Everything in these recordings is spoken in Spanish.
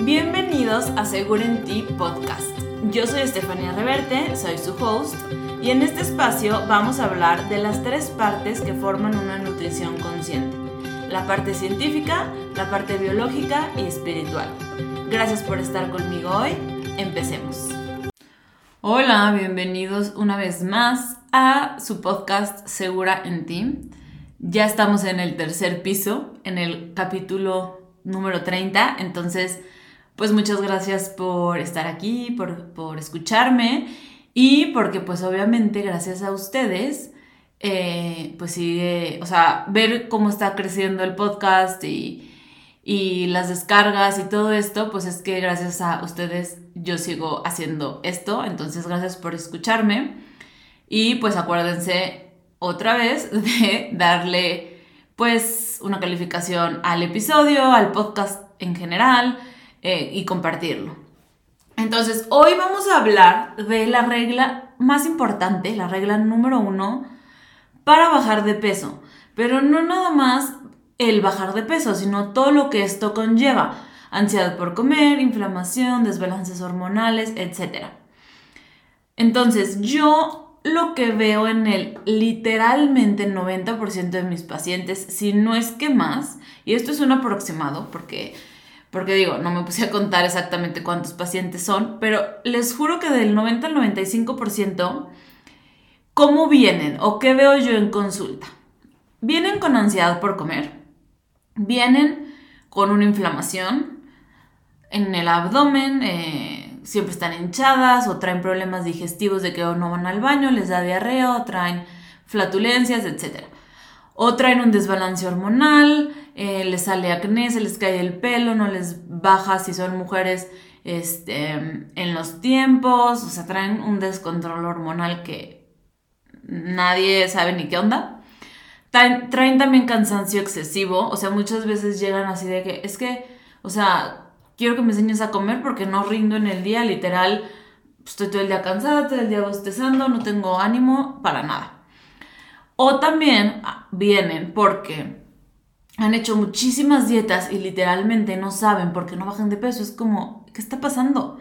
Bienvenidos a Seguro en Ti Podcast. Yo soy Estefanía Reverte, soy su host, y en este espacio vamos a hablar de las tres partes que forman una nutrición consciente. La parte científica, la parte biológica y espiritual. Gracias por estar conmigo hoy. Empecemos. Hola, bienvenidos una vez más a su podcast Segura en Ti. Ya estamos en el tercer piso, en el capítulo número 30, entonces pues muchas gracias por estar aquí, por, escucharme y porque pues obviamente gracias a ustedes, eh, pues sigue, o sea, ver cómo está creciendo el podcast y, y las descargas y todo esto, pues es que gracias a ustedes yo sigo haciendo esto, entonces gracias por escucharme y pues acuérdense otra vez de darle pues una calificación al episodio, al podcast en general, eh, y compartirlo. Entonces, hoy vamos a hablar de la regla más importante, la regla número uno, para bajar de peso. Pero no nada más el bajar de peso, sino todo lo que esto conlleva. Ansiedad por comer, inflamación, desbalances hormonales, etc. Entonces, yo lo que veo en el literalmente 90% de mis pacientes, si no es que más, y esto es un aproximado porque porque digo, no me puse a contar exactamente cuántos pacientes son, pero les juro que del 90 al 95%, ¿cómo vienen o qué veo yo en consulta? Vienen con ansiedad por comer, vienen con una inflamación en el abdomen, eh, siempre están hinchadas o traen problemas digestivos de que no van al baño, les da diarrea o traen flatulencias, etc. O traen un desbalance hormonal, eh, les sale acné, se les cae el pelo, no les baja si son mujeres este, en los tiempos, o sea, traen un descontrol hormonal que nadie sabe ni qué onda. Traen, traen también cansancio excesivo, o sea, muchas veces llegan así de que, es que, o sea, quiero que me enseñes a comer porque no rindo en el día, literal, estoy todo el día cansada, todo el día bostezando, no tengo ánimo para nada. O también ah, vienen porque han hecho muchísimas dietas y literalmente no saben por qué no bajan de peso. Es como, ¿qué está pasando?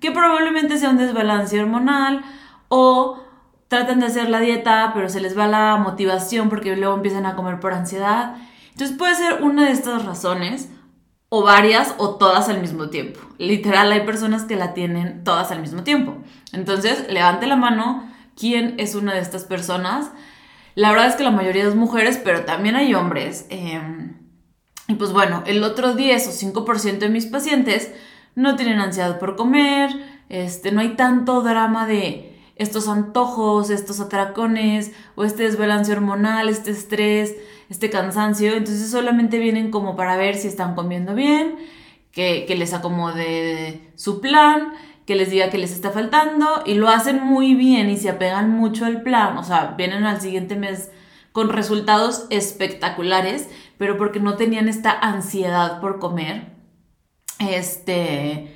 Que probablemente sea un desbalance hormonal o tratan de hacer la dieta, pero se les va la motivación porque luego empiezan a comer por ansiedad. Entonces puede ser una de estas razones, o varias, o todas al mismo tiempo. Literal, hay personas que la tienen todas al mismo tiempo. Entonces, levante la mano quién es una de estas personas la verdad es que la mayoría es mujeres, pero también hay hombres. Em, y pues bueno, el otro 10 o 5% de mis pacientes no tienen ansiedad por comer, este, no hay tanto drama de estos antojos, estos atracones, o este desbalance hormonal, este estrés, este cansancio. Entonces solamente vienen como para ver si están comiendo bien, que les acomode su plan que les diga que les está faltando y lo hacen muy bien y se apegan mucho al plan, o sea, vienen al siguiente mes con resultados espectaculares, pero porque no tenían esta ansiedad por comer, este,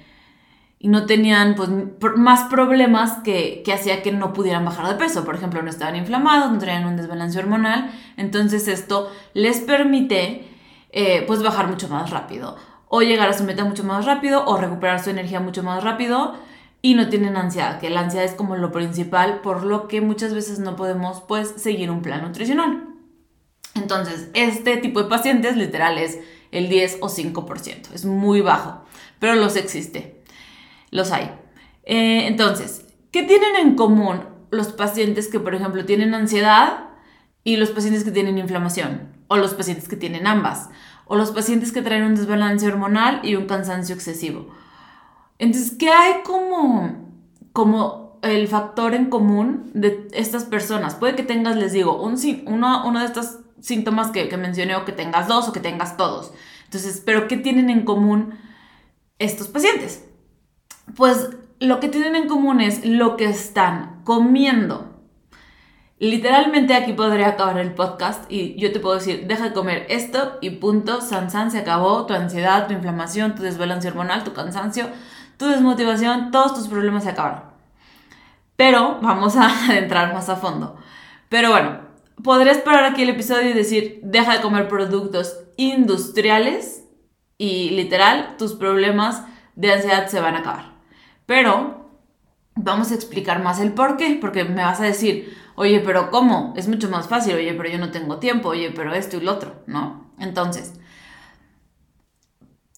y no tenían pues más problemas que, que hacía que no pudieran bajar de peso, por ejemplo, no estaban inflamados, no tenían un desbalance hormonal, entonces esto les permite eh, pues bajar mucho más rápido o llegar a su meta mucho más rápido o recuperar su energía mucho más rápido y no tienen ansiedad, que la ansiedad es como lo principal, por lo que muchas veces no podemos pues seguir un plan nutricional. Entonces, este tipo de pacientes literal es el 10 o 5%, es muy bajo, pero los existe, los hay. Eh, entonces, ¿qué tienen en común los pacientes que, por ejemplo, tienen ansiedad y los pacientes que tienen inflamación? O los pacientes que tienen ambas o los pacientes que traen un desbalance hormonal y un cansancio excesivo. Entonces, ¿qué hay como, como el factor en común de estas personas? Puede que tengas, les digo, un, uno, uno de estos síntomas que, que mencioné o que tengas dos o que tengas todos. Entonces, ¿pero qué tienen en común estos pacientes? Pues lo que tienen en común es lo que están comiendo. Literalmente aquí podría acabar el podcast y yo te puedo decir, deja de comer esto y punto, san san, se acabó, tu ansiedad, tu inflamación, tu desbalance hormonal, tu cansancio, tu desmotivación, todos tus problemas se acabaron. Pero vamos a adentrar más a fondo. Pero bueno, podrías parar aquí el episodio y decir, deja de comer productos industriales y literal, tus problemas de ansiedad se van a acabar. Pero vamos a explicar más el por qué, porque me vas a decir, oye, pero ¿cómo? Es mucho más fácil, oye, pero yo no tengo tiempo, oye, pero esto y lo otro, ¿no? Entonces,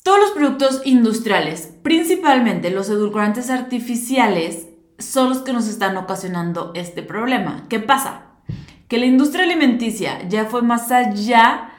todos los productos industriales, principalmente los edulcorantes artificiales, son los que nos están ocasionando este problema. ¿Qué pasa? Que la industria alimenticia ya fue más allá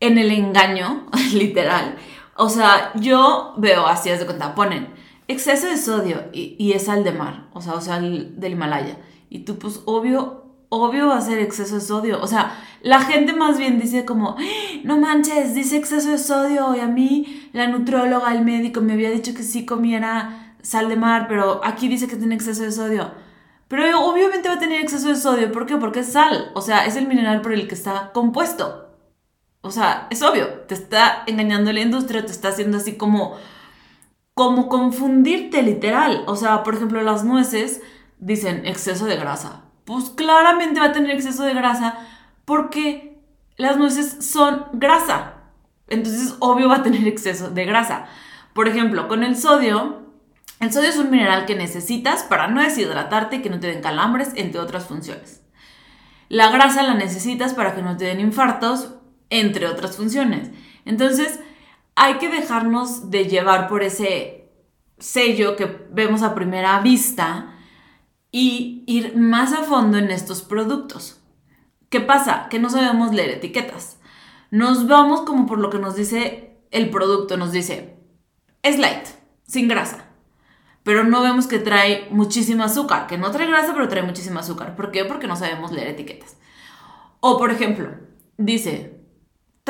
en el engaño, literal. O sea, yo veo así, es de cuenta, ponen exceso de sodio y, es sal de mar, o sea, o sea, del Himalaya. Y tú, pues, obvio, obvio va a ser exceso de sodio. O sea, la gente más bien dice como, ¡Ah! no manches, dice exceso de sodio. Y a mí, la nutróloga, el médico, me había dicho que sí comiera sal de mar, pero aquí dice que tiene exceso de sodio. Pero obviamente va a tener exceso de sodio. ¿Por qué? Porque es sal. O sea, es el mineral por el que está compuesto. O sea, es obvio. Te está engañando la industria, te está haciendo así como como confundirte literal. O sea, por ejemplo, las nueces dicen exceso de grasa. Pues claramente va a tener exceso de grasa porque las nueces son grasa. Entonces, obvio va a tener exceso de grasa. Por ejemplo, con el sodio, el sodio es un mineral que necesitas para no deshidratarte y que no te den calambres, entre otras funciones. La grasa la necesitas para que no te den infartos, entre otras funciones. Entonces, hay que dejarnos de llevar por ese sello que vemos a primera vista y ir más a fondo en estos productos. ¿Qué pasa? Que no sabemos leer etiquetas. Nos vamos como por lo que nos dice el producto. Nos dice, es light, sin grasa. Pero no vemos que trae muchísimo azúcar. Que no trae grasa, pero trae muchísimo azúcar. ¿Por qué? Porque no sabemos leer etiquetas. O por ejemplo, dice,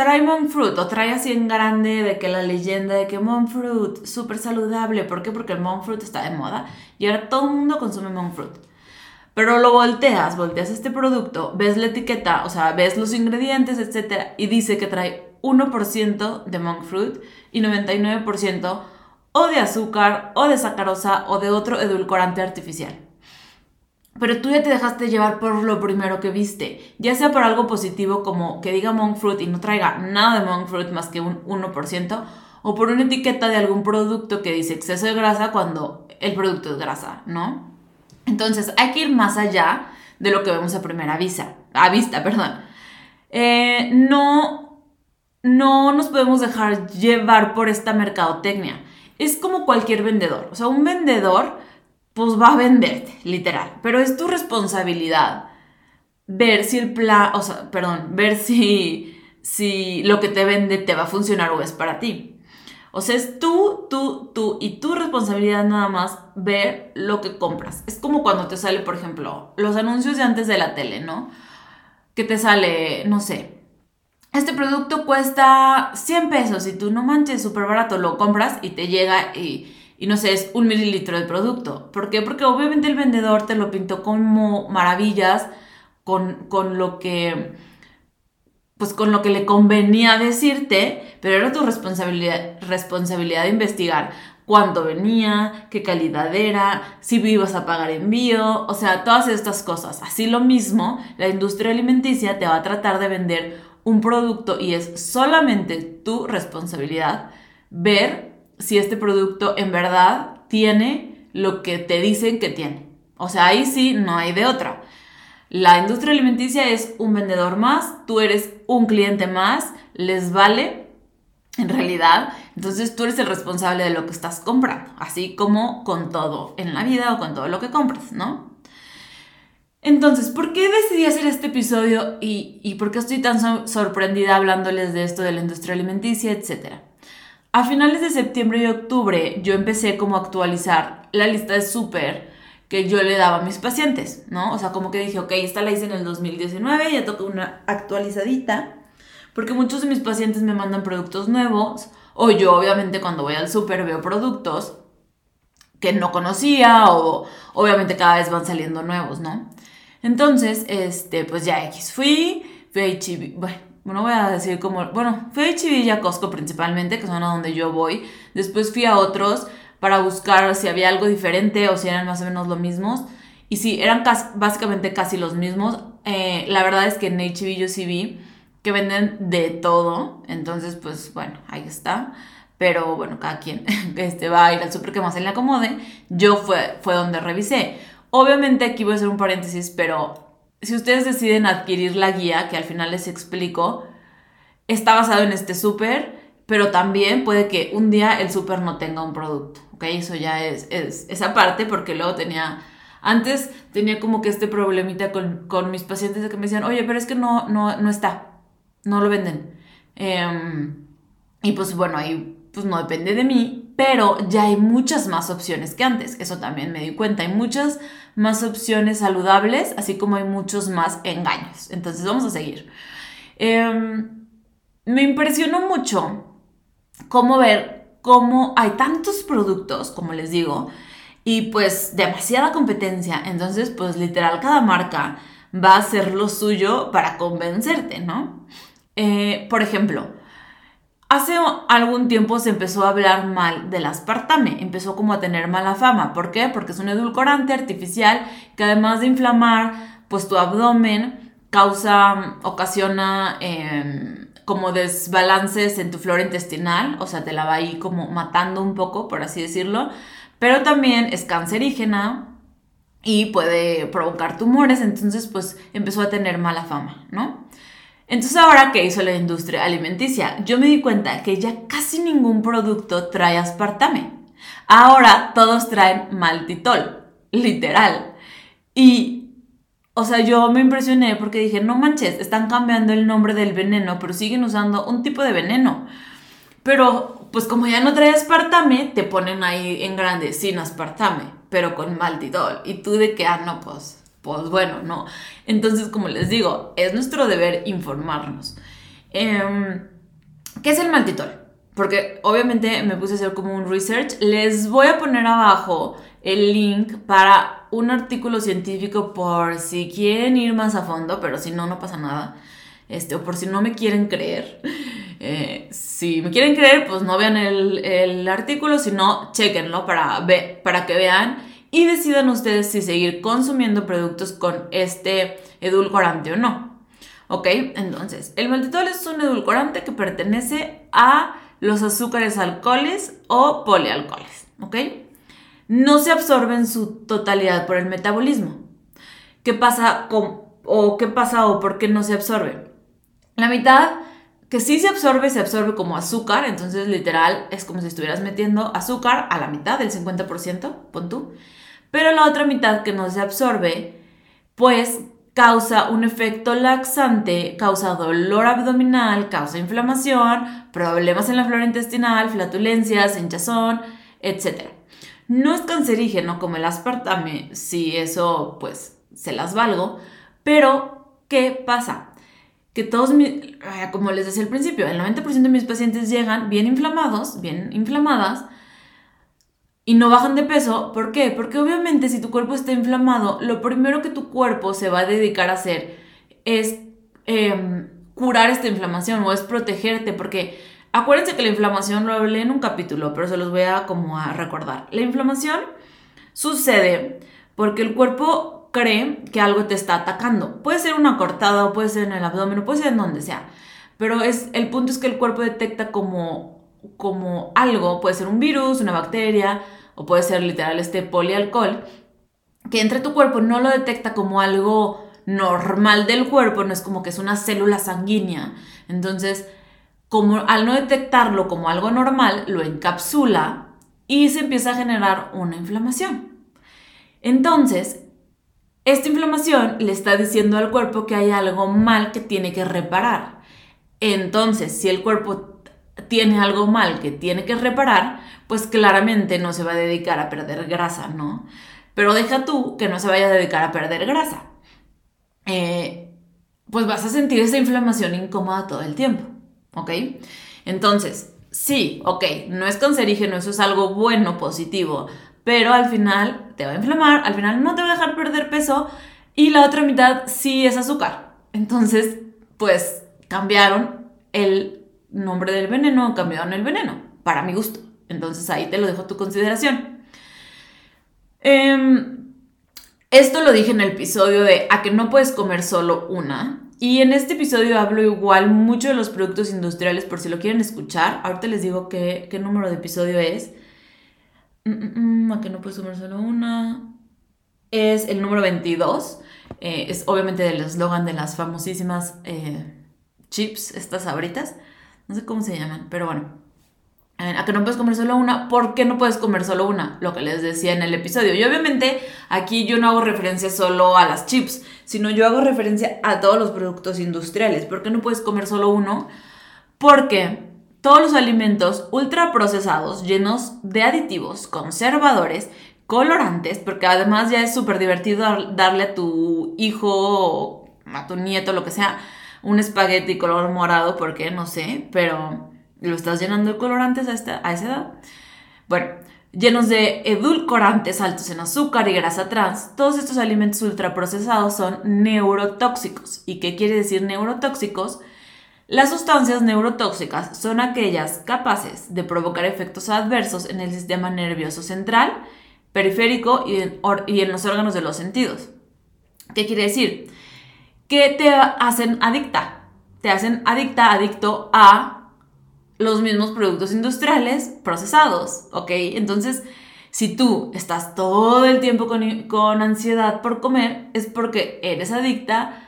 trae monk fruit o trae así en grande de que la leyenda de que monk fruit súper saludable. ¿Por qué? Porque el monk fruit está de moda y ahora todo el mundo consume monk fruit. Pero lo volteas, volteas este producto, ves la etiqueta, o sea, ves los ingredientes, etc. Y dice que trae 1% de monk fruit y 99% o de azúcar, o de sacarosa, o de otro edulcorante artificial. Pero tú ya te dejaste llevar por lo primero que viste, ya sea por algo positivo como que diga monk fruit y no traiga nada de monk fruit más que un 1%, o por una etiqueta de algún producto que dice exceso de grasa cuando el producto es grasa, ¿no? Entonces hay que ir más allá de lo que vemos a primera vista, a vista, perdón. Eh, no, no nos podemos dejar llevar por esta mercadotecnia. Es como cualquier vendedor, o sea, un vendedor pues va a venderte, literal. Pero es tu responsabilidad ver si el plan, o sea, perdón, ver si, si lo que te vende te va a funcionar o es para ti. O sea, es tú, tú, tú y tu responsabilidad nada más ver lo que compras. Es como cuando te sale, por ejemplo, los anuncios de antes de la tele, ¿no? Que te sale, no sé, este producto cuesta 100 pesos y tú no manches, súper barato, lo compras y te llega y y no sé, es un mililitro de producto. ¿Por qué? Porque obviamente el vendedor te lo pintó como maravillas, con, con lo que pues con lo que le convenía decirte, pero era tu responsabilidad, responsabilidad de investigar cuánto venía, qué calidad era, si ibas a pagar envío, o sea, todas estas cosas. Así lo mismo, la industria alimenticia te va a tratar de vender un producto y es solamente tu responsabilidad ver si este producto en verdad tiene lo que te dicen que tiene. O sea, ahí sí no hay de otra. La industria alimenticia es un vendedor más, tú eres un cliente más, les vale en realidad. Entonces tú eres el responsable de lo que estás comprando, así como con todo en la vida o con todo lo que compras, ¿no? Entonces, ¿por qué decidí hacer este episodio y, y por qué estoy tan sorprendida hablándoles de esto de la industria alimenticia, etcétera? A finales de septiembre y octubre yo empecé como a actualizar la lista de súper que yo le daba a mis pacientes, ¿no? O sea, como que dije, ok, esta la hice en el 2019, ya toca una actualizadita, porque muchos de mis pacientes me mandan productos nuevos, o yo obviamente cuando voy al súper veo productos que no conocía, o obviamente cada vez van saliendo nuevos, ¿no? Entonces, este, pues ya X, fui, fui a bueno, no voy a decir como, bueno, fui a HB y a Costco principalmente, que son a donde yo voy. Después fui a otros para buscar si había algo diferente o si eran más o menos lo mismos. Y sí, eran básicamente casi los mismos. Eh, la verdad es que en HB yo sí vi que venden de todo. Entonces, pues bueno, ahí está. pero bueno, cada quien este, va a ir al súper que más se le acomode. Yo fue, fue donde revisé. Obviamente aquí voy a hacer un paréntesis, pero si ustedes deciden adquirir la guía, que al final les explico, está basado en este súper, pero también puede que un día el súper no tenga un producto, ¿ok? Eso ya es, es esa parte porque luego tenía antes tenía como que este problemita con, mis pacientes de que me decían, oye, pero es que no, no, no está, no lo venden. Em, y pues bueno, ahí pues no depende de mí, pero ya hay muchas más opciones que antes. Eso también me di cuenta. Hay muchas más opciones saludables, así como hay muchos más engaños. Entonces vamos a seguir. Em, me impresionó mucho cómo ver cómo hay tantos productos, como les digo, y pues demasiada competencia. Entonces, pues literal, cada marca va a hacer lo suyo para convencerte, ¿no? Eh, por ejemplo, hace algún tiempo se empezó a hablar mal del aspartame, empezó como a tener mala fama. ¿Por qué? Porque es un edulcorante artificial que además de inflamar, pues tu abdomen causa, ocasiona em, como desbalances en tu flora intestinal, o sea, te la va ahí como matando un poco, por así decirlo pero también es cancerígena y puede provocar tumores, entonces pues empezó a tener mala fama, ¿no? Entonces ahora, ¿qué hizo la industria alimenticia? Yo me di cuenta que ya casi ningún producto trae aspartame. Ahora todos traen maltitol, literal. Y, o sea, yo me impresioné porque dije, no manches, están cambiando el nombre del veneno, pero siguen usando un tipo de veneno. Pero pues como ya no trae aspartame, te ponen ahí en grande sin aspartame, pero con maltitol. Y tú de que, ah, no, pues, pues bueno, no. Entonces, como les digo, es nuestro deber informarnos. Em, ¿Qué es el maltitol? Porque obviamente me puse a hacer como un research. Les voy a poner abajo el link para un artículo científico por si quieren ir más a fondo, pero si no, no pasa nada. Este, o por si no me quieren creer. Eh, si me quieren creer, pues no vean el, artículo, sino chequenlo para, para que vean y decidan ustedes si seguir consumiendo productos con este edulcorante o no. ¿Ok? Entonces, el maltitol es un edulcorante que pertenece a los azúcares alcoholes o polialcoholes. ¿Ok? No se absorbe en su totalidad por el metabolismo. ¿Qué pasa con, o qué pasa o por qué no se absorbe? La mitad que sí se absorbe, se absorbe como azúcar, entonces literal es como si estuvieras metiendo azúcar a la mitad, del 50%, pon tú. Pero la otra mitad que no se absorbe, pues causa un efecto laxante, causa dolor abdominal, causa inflamación, problemas en la flora intestinal, flatulencias, hinchazón, etc. No es cancerígeno como el aspartame, si eso pues se las valgo, pero ¿qué pasa? que todos, como les decía al principio, el 90% de mis pacientes llegan bien inflamados, bien inflamadas, y no bajan de peso. ¿Por qué? Porque obviamente si tu cuerpo está inflamado, lo primero que tu cuerpo se va a dedicar a hacer es em, curar esta inflamación o es protegerte, porque acuérdense que la inflamación lo hablé en un capítulo, pero se los voy a como a recordar. La inflamación sucede porque el cuerpo cree que algo te está atacando. Puede ser una cortada o puede ser en el abdomen o puede ser en donde sea. Pero es, el punto es que el cuerpo detecta como, como algo, puede ser un virus, una bacteria o puede ser literal este polialcohol, que entre tu cuerpo no lo detecta como algo normal del cuerpo, no es como que es una célula sanguínea. Entonces, como al no detectarlo como algo normal, lo encapsula y se empieza a generar una inflamación. Entonces, esta inflamación le está diciendo al cuerpo que hay algo mal que tiene que reparar. Entonces, si el cuerpo tiene algo mal que tiene que reparar, pues claramente no se va a dedicar a perder grasa, ¿no? Pero deja tú que no se vaya a dedicar a perder grasa. Eh, pues vas a sentir esa inflamación incómoda todo el tiempo, ¿ok? Entonces, sí, ok, no es cancerígeno, eso es algo bueno, positivo, pero al final te va a inflamar, al final no te va a dejar perder peso y la otra mitad sí es azúcar. Entonces, pues cambiaron el nombre del veneno, cambiaron el veneno, para mi gusto. Entonces ahí te lo dejo a tu consideración. Em, esto lo dije en el episodio de a que no puedes comer solo una. Y en este episodio hablo igual mucho de los productos industriales por si lo quieren escuchar. Ahorita les digo qué, qué número de episodio es. Mm, mm, mm, a que no puedes comer solo una. Es el número 22. Eh, es obviamente del eslogan de las famosísimas eh, chips, estas sabritas. No sé cómo se llaman, pero bueno. A que no puedes comer solo una. ¿Por qué no puedes comer solo una? Lo que les decía en el episodio. Y obviamente aquí yo no hago referencia solo a las chips, sino yo hago referencia a todos los productos industriales. ¿Por qué no puedes comer solo uno? Porque todos los alimentos ultraprocesados llenos de aditivos, conservadores, colorantes, porque además ya es súper divertido darle a tu hijo, a tu nieto, lo que sea, un espagueti color morado, porque no sé, pero lo estás llenando de colorantes a, esta, a esa edad. Bueno, llenos de edulcorantes altos en azúcar y grasa trans, todos estos alimentos ultraprocesados son neurotóxicos. ¿Y qué quiere decir neurotóxicos? Las sustancias neurotóxicas son aquellas capaces de provocar efectos adversos en el sistema nervioso central, periférico y en, y en los órganos de los sentidos. ¿Qué quiere decir? Que te hacen adicta. Te hacen adicta, adicto a los mismos productos industriales procesados, ¿ok? Entonces, si tú estás todo el tiempo con, con ansiedad por comer, es porque eres adicta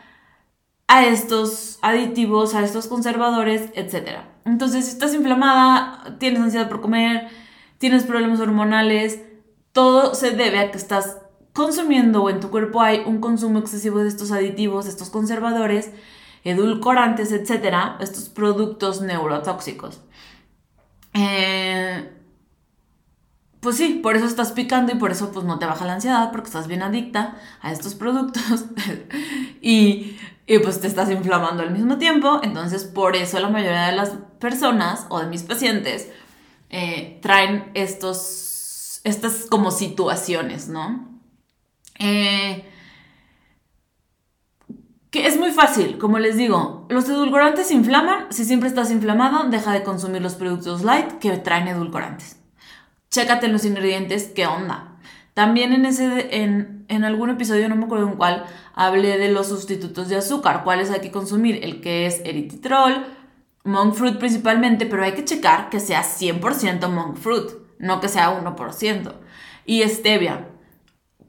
a estos aditivos, a estos conservadores, etc. Entonces, si estás inflamada, tienes ansiedad por comer, tienes problemas hormonales, todo se debe a que estás consumiendo o en tu cuerpo hay un consumo excesivo de estos aditivos, estos conservadores, edulcorantes, etc., estos productos neurotóxicos. Eh, pues sí, por eso estás picando y por eso pues no te baja la ansiedad porque estás bien adicta a estos productos y, pues te estás inflamando al mismo tiempo. Entonces por eso la mayoría de las personas o de mis pacientes eh, traen estos, estas como situaciones, ¿no? Eh, que es muy fácil, como les digo, los edulcorantes inflaman, si siempre estás inflamado, deja de consumir los productos light que traen edulcorantes chécate los ingredientes, qué onda. También en, ese, en, en, algún episodio, no me acuerdo en cuál, hablé de los sustitutos de azúcar, cuáles hay que consumir, el que es erythritol, monk fruit principalmente, pero hay que checar que sea 100% monk fruit, no que sea 1%. Y stevia.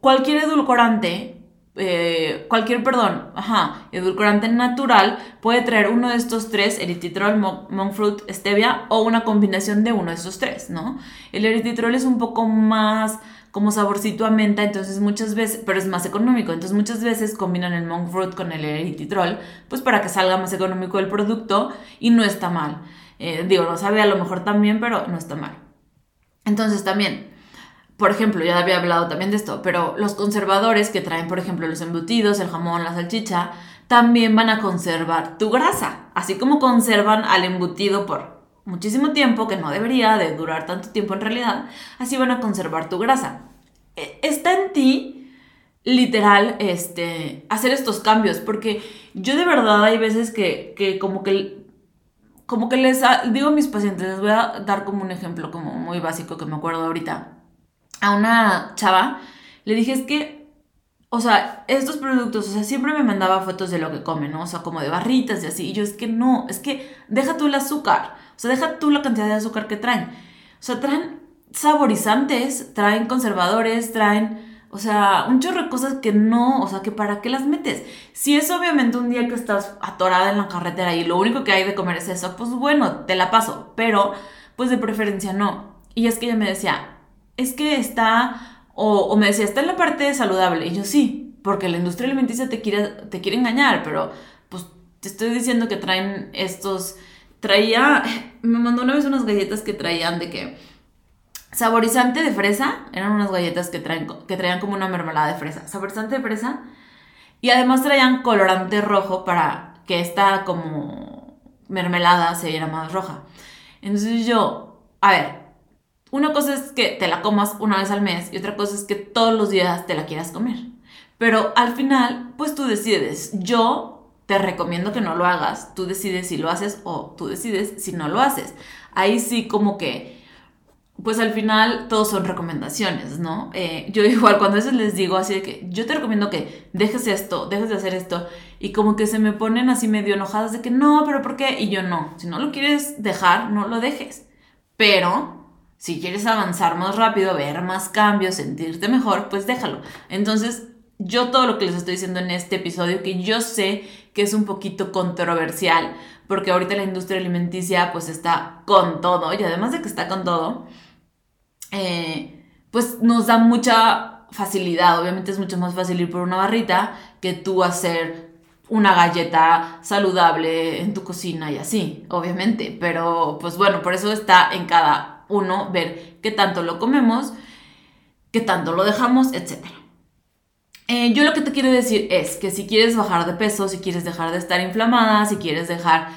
Cualquier edulcorante eh, cualquier, perdón, ajá, edulcorante natural puede traer uno de estos tres, erythritol, monk fruit, stevia, o una combinación de uno de estos tres, ¿no? El erythritol es un poco más como saborcito a menta, entonces muchas veces, pero es más económico, entonces muchas veces combinan el monk fruit con el erythritol, pues para que salga más económico el producto y no está mal. Eh, digo, no sabe a lo mejor también, pero no está mal. Entonces también, por ejemplo, ya había hablado también de esto, pero los conservadores que traen, por ejemplo, los embutidos, el jamón, la salchicha, también van a conservar tu grasa, así como conservan al embutido por muchísimo tiempo, que no debería de durar tanto tiempo en realidad, así van a conservar tu grasa. E, está en ti, literal, este, hacer estos cambios, porque yo de verdad hay veces que, que como que como que les digo a mis pacientes, les voy a dar como un ejemplo como muy básico que me acuerdo ahorita a una chava, le dije, es que, o sea, estos productos, o sea, siempre me mandaba fotos de lo que come, ¿no? O sea, como de barritas y así. Y yo, es que no, es que deja tú el azúcar, o sea, deja tú la cantidad de azúcar que traen. O sea, traen saborizantes, traen conservadores, traen... O sea, un chorro de cosas que no, o sea, que para qué las metes. Si es obviamente un día que estás atorada en la carretera y lo único que hay de comer es eso, pues bueno, te la paso, pero pues de preferencia no. Y es que ella me decía, es que está, o, me decía, está en la parte saludable. Y yo sí, porque la industria alimenticia te quiere, te quiere engañar, pero pues te estoy diciendo que traen estos, traía, me mandó una vez unas galletas que traían de que saborizante de fresa, eran unas galletas que, traen, que traían como una mermelada de fresa, saborizante de fresa, y además traían colorante rojo para que esta como mermelada se viera más roja. Entonces yo, a ver, una cosa es que te la comas una vez al mes y otra cosa es que todos los días te la quieras comer. Pero al final, pues tú decides. Yo te recomiendo que no lo hagas. Tú decides si lo haces o tú decides si no lo haces. Ahí sí como que pues al final todos son recomendaciones, ¿no? Eh, yo igual cuando a veces les digo así de que yo te recomiendo que dejes esto, dejes de hacer esto, y como que se me ponen así medio enojadas de que no, pero ¿por qué? Y yo no, si no lo quieres dejar, no lo dejes. Pero si quieres avanzar más rápido, ver más cambios, sentirte mejor, pues déjalo. Entonces, yo todo lo que les estoy diciendo en este episodio, que yo sé que es un poquito controversial, porque ahorita la industria alimenticia pues está con todo, y además de que está con todo, eh, pues nos da mucha facilidad. Obviamente es mucho más fácil ir por una barrita que tú hacer una galleta saludable en tu cocina y así, obviamente. Pero pues bueno, por eso está en cada uno ver qué tanto lo comemos, qué tanto lo dejamos, etc. Eh, yo lo que te quiero decir es que si quieres bajar de peso, si quieres dejar de estar inflamada, si quieres dejar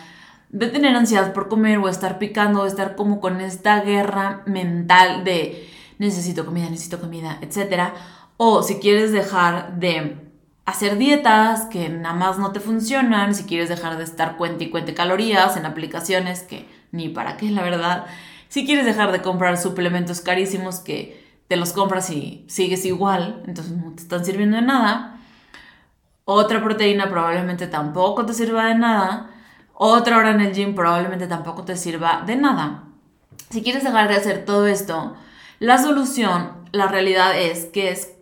de tener ansiedad por comer o estar picando o estar como con esta guerra mental de necesito comida, necesito comida, etc. O si quieres dejar de hacer dietas que nada más no te funcionan, si quieres dejar de estar cuente y cuente calorías en aplicaciones que ni para qué, la verdad. Si quieres dejar de comprar suplementos carísimos que te los compras y sigues igual, entonces no te están sirviendo de nada. Otra proteína probablemente tampoco te sirva de nada otra hora en el gym probablemente tampoco te sirva de nada. Si quieres dejar de hacer todo esto, la solución, la realidad es que es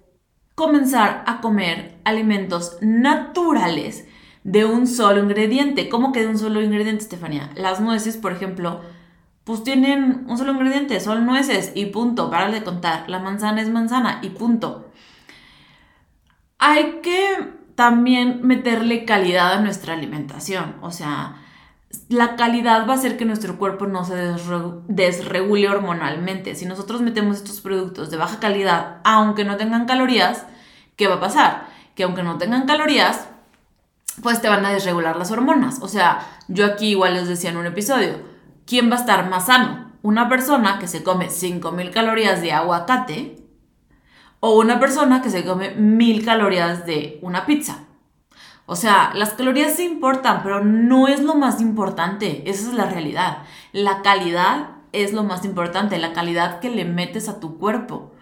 comenzar a comer alimentos naturales de un solo ingrediente. ¿Cómo que de un solo ingrediente, Estefanía? Las nueces, por ejemplo, pues tienen un solo ingrediente, son nueces y punto, para de contar. La manzana es manzana y punto. Hay que también meterle calidad a nuestra alimentación, o sea, la calidad va a hacer que nuestro cuerpo no se desregule hormonalmente. Si nosotros metemos estos productos de baja calidad, aunque no tengan calorías, ¿qué va a pasar? Que aunque no tengan calorías, pues te van a desregular las hormonas. O sea, yo aquí igual les decía en un episodio, ¿quién va a estar más sano? ¿Una persona que se come 5000 calorías de aguacate o una persona que se come 1000 calorías de una pizza? O sea, las calorías sí importan, pero no es lo más importante. Esa es la realidad. La calidad es lo más importante, la calidad que le metes a tu cuerpo.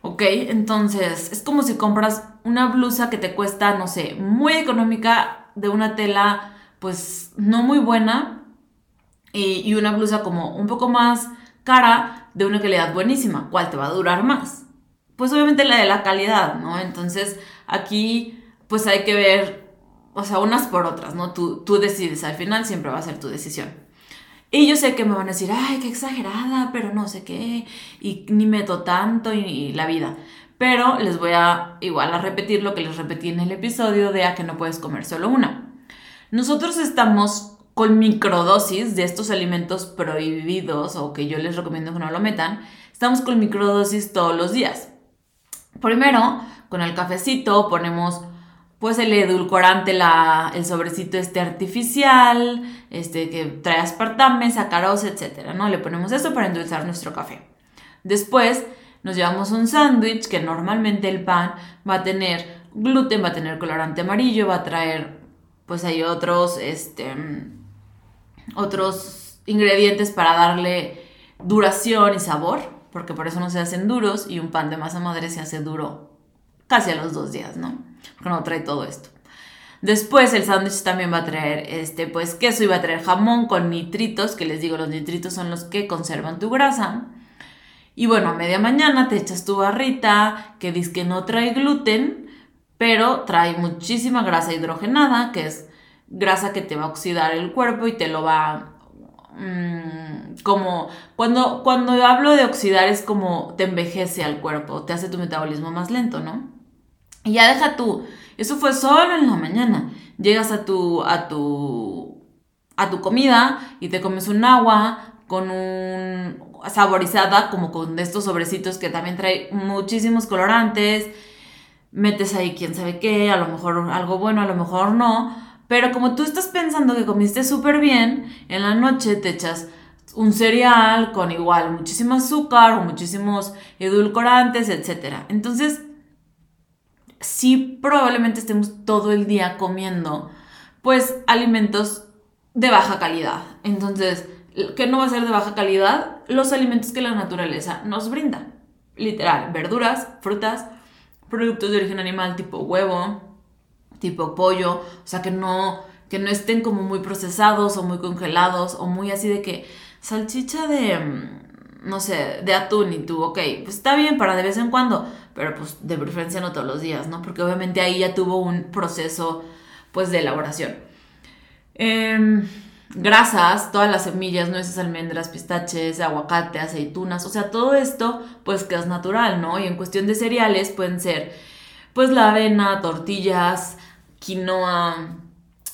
¿Ok? Entonces, es como si compras una blusa que te cuesta, no sé, muy económica, de una tela, pues, no muy buena, y, y una blusa como un poco más cara, de una calidad buenísima. ¿Cuál te va a durar más? Pues obviamente la de la calidad, ¿no? Entonces, aquí pues hay que ver, o sea, unas por otras, ¿no? Tú, tú decides, al final siempre va a ser tu decisión. Y yo sé que me van a decir, ay, qué exagerada, pero no sé qué, y ni meto tanto y, la vida. Pero les voy a igual a repetir lo que les repetí en el episodio de a que no puedes comer solo una. Nosotros estamos con microdosis de estos alimentos prohibidos o que yo les recomiendo que no lo metan, estamos con microdosis todos los días. Primero, con el cafecito ponemos pues el edulcorante, la, el sobrecito este artificial, este que trae aspartame, sacarosa, etcétera, ¿no? Le ponemos eso para endulzar nuestro café. Después nos llevamos un sándwich que normalmente el pan va a tener gluten, va a tener colorante amarillo, va a traer pues hay otros, este, otros ingredientes para darle duración y sabor, porque por eso no se hacen duros y un pan de masa madre se hace duro casi a los dos días, ¿no? Porque no trae todo esto. Después el sándwich también va a traer este, pues queso y va a traer jamón con nitritos, que les digo, los nitritos son los que conservan tu grasa. Y bueno, a media mañana te echas tu barrita, que dice que no trae gluten, pero trae muchísima grasa hidrogenada, que es grasa que te va a oxidar el cuerpo y te lo va mm, como cuando cuando hablo de oxidar es como te envejece al cuerpo, te hace tu metabolismo más lento, ¿no? Y ya deja tú, eso fue solo en la mañana. Llegas a tu, a tu, a tu comida y te comes un agua con un saborizada como con estos sobrecitos que también trae muchísimos colorantes. Metes ahí quién sabe qué, a lo mejor algo bueno, a lo mejor no. Pero como tú estás pensando que comiste súper bien, en la noche te echas un cereal con igual muchísimo azúcar o muchísimos edulcorantes, etc. Entonces, sí probablemente estemos todo el día comiendo pues alimentos de baja calidad. Entonces, que no va a ser de baja calidad, los alimentos que la naturaleza nos brinda. Literal, verduras, frutas, productos de origen animal tipo huevo, tipo pollo, o sea, que no, que no estén como muy procesados o muy congelados o muy así de que salchicha de, mm, no sé, de atún y tú, ok, pues está bien para de vez en cuando, pero pues de preferencia no todos los días, ¿no? Porque obviamente ahí ya tuvo un proceso pues de elaboración. Eh, grasas, todas las semillas, nueces, almendras, pistaches, aguacate, aceitunas, o sea, todo esto pues que es natural, ¿no? Y en cuestión de cereales pueden ser pues la avena, tortillas, quinoa,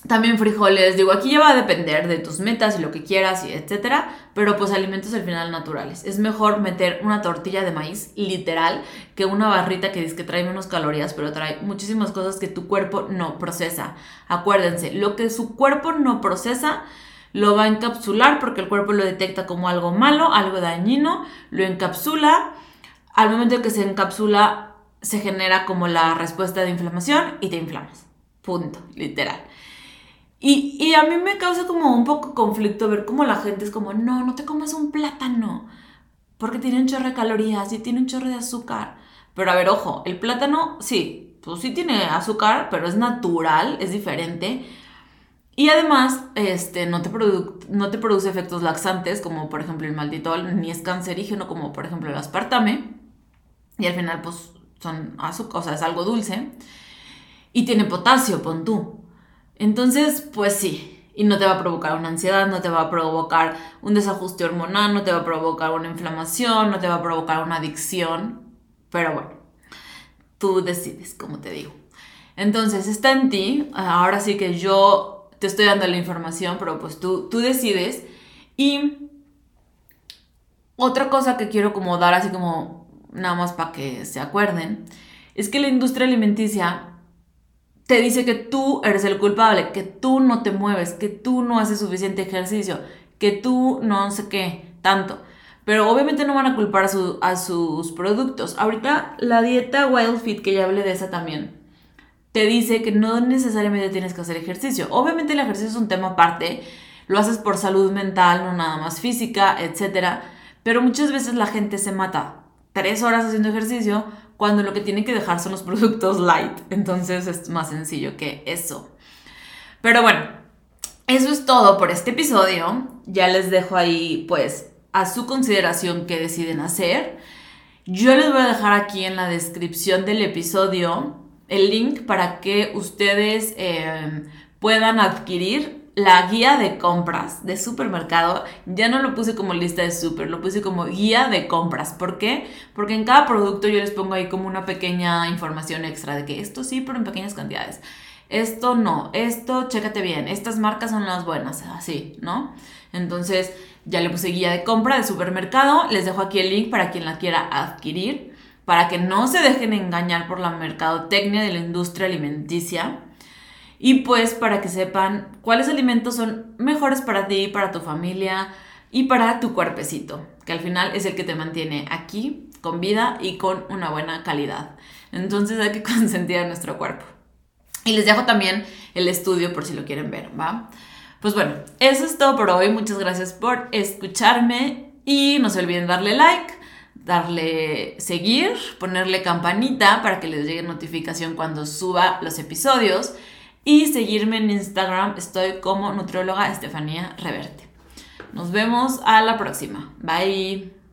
también frijoles, digo, aquí ya va a depender de tus metas y lo que quieras y etcétera, pero pues alimentos al final naturales. Es mejor meter una tortilla de maíz literal que una barrita que dice que trae menos calorías, pero trae muchísimas cosas que tu cuerpo no procesa. Acuérdense, lo que su cuerpo no procesa lo va a encapsular porque el cuerpo lo detecta como algo malo, algo dañino, lo encapsula. Al momento que se encapsula, se genera como la respuesta de inflamación y te inflamas. Punto, literal. Y, a mí me causa como un poco conflicto ver cómo la gente es como, no, no te comas un plátano, porque tiene un chorro de calorías y tiene un chorro de azúcar. Pero a ver, ojo, el plátano, sí, pues sí tiene azúcar, pero es natural, es diferente. Y además, este, no te, no te produce efectos laxantes, como por ejemplo el maltitol, ni es cancerígeno, como por ejemplo el aspartame. Y al final, pues, son azúcar, o sea, es algo dulce. Y tiene potasio, pon tú. Entonces, pues sí. Y no te va a provocar una ansiedad, no te va a provocar un desajuste hormonal, no te va a provocar una inflamación, no te va a provocar una adicción. Pero bueno, tú decides, como te digo. Entonces, está en ti. Ahora sí que yo te estoy dando la información, pero pues tú, tú decides. Y otra cosa que quiero como dar así como nada más para que se acuerden, es que la industria alimenticia te dice que tú eres el culpable, que tú no te mueves, que tú no haces suficiente ejercicio, que tú no sé qué, tanto. Pero obviamente no van a culpar a, a sus productos. Ahorita la dieta Wild Fit, que ya hablé de esa también, te dice que no necesariamente tienes que hacer ejercicio. Obviamente el ejercicio es un tema aparte, lo haces por salud mental, no nada más física, etc. Pero muchas veces la gente se mata tres horas haciendo ejercicio cuando lo que tiene que dejar son los productos light. Entonces es más sencillo que eso. Pero bueno, eso es todo por este episodio. Ya les dejo ahí pues a su consideración qué deciden hacer. Yo les voy a dejar aquí en la descripción del episodio el link para que ustedes em, puedan adquirir la guía de compras de supermercado. Ya no lo puse como lista de super, lo puse como guía de compras. ¿Por qué? Porque en cada producto yo les pongo ahí como una pequeña información extra de que esto sí, pero en pequeñas cantidades. Esto no, esto chécate bien, estas marcas son las buenas, así, ¿no? Entonces ya le puse guía de compra de supermercado, les dejo aquí el link para quien la quiera adquirir para que no se dejen engañar por la mercadotecnia de la industria alimenticia y pues para que sepan cuáles alimentos son mejores para ti, para tu familia y para tu cuerpecito, que al final es el que te mantiene aquí con vida y con una buena calidad. Entonces hay que consentir a nuestro cuerpo. Y les dejo también el estudio por si lo quieren ver, ¿va? Pues bueno, eso es todo por hoy. Muchas gracias por escucharme y no se olviden darle like darle seguir, ponerle campanita para que les llegue notificación cuando suba los episodios y seguirme en Instagram, estoy como nutrióloga Estefanía Reverte. Nos vemos a la próxima. Bye.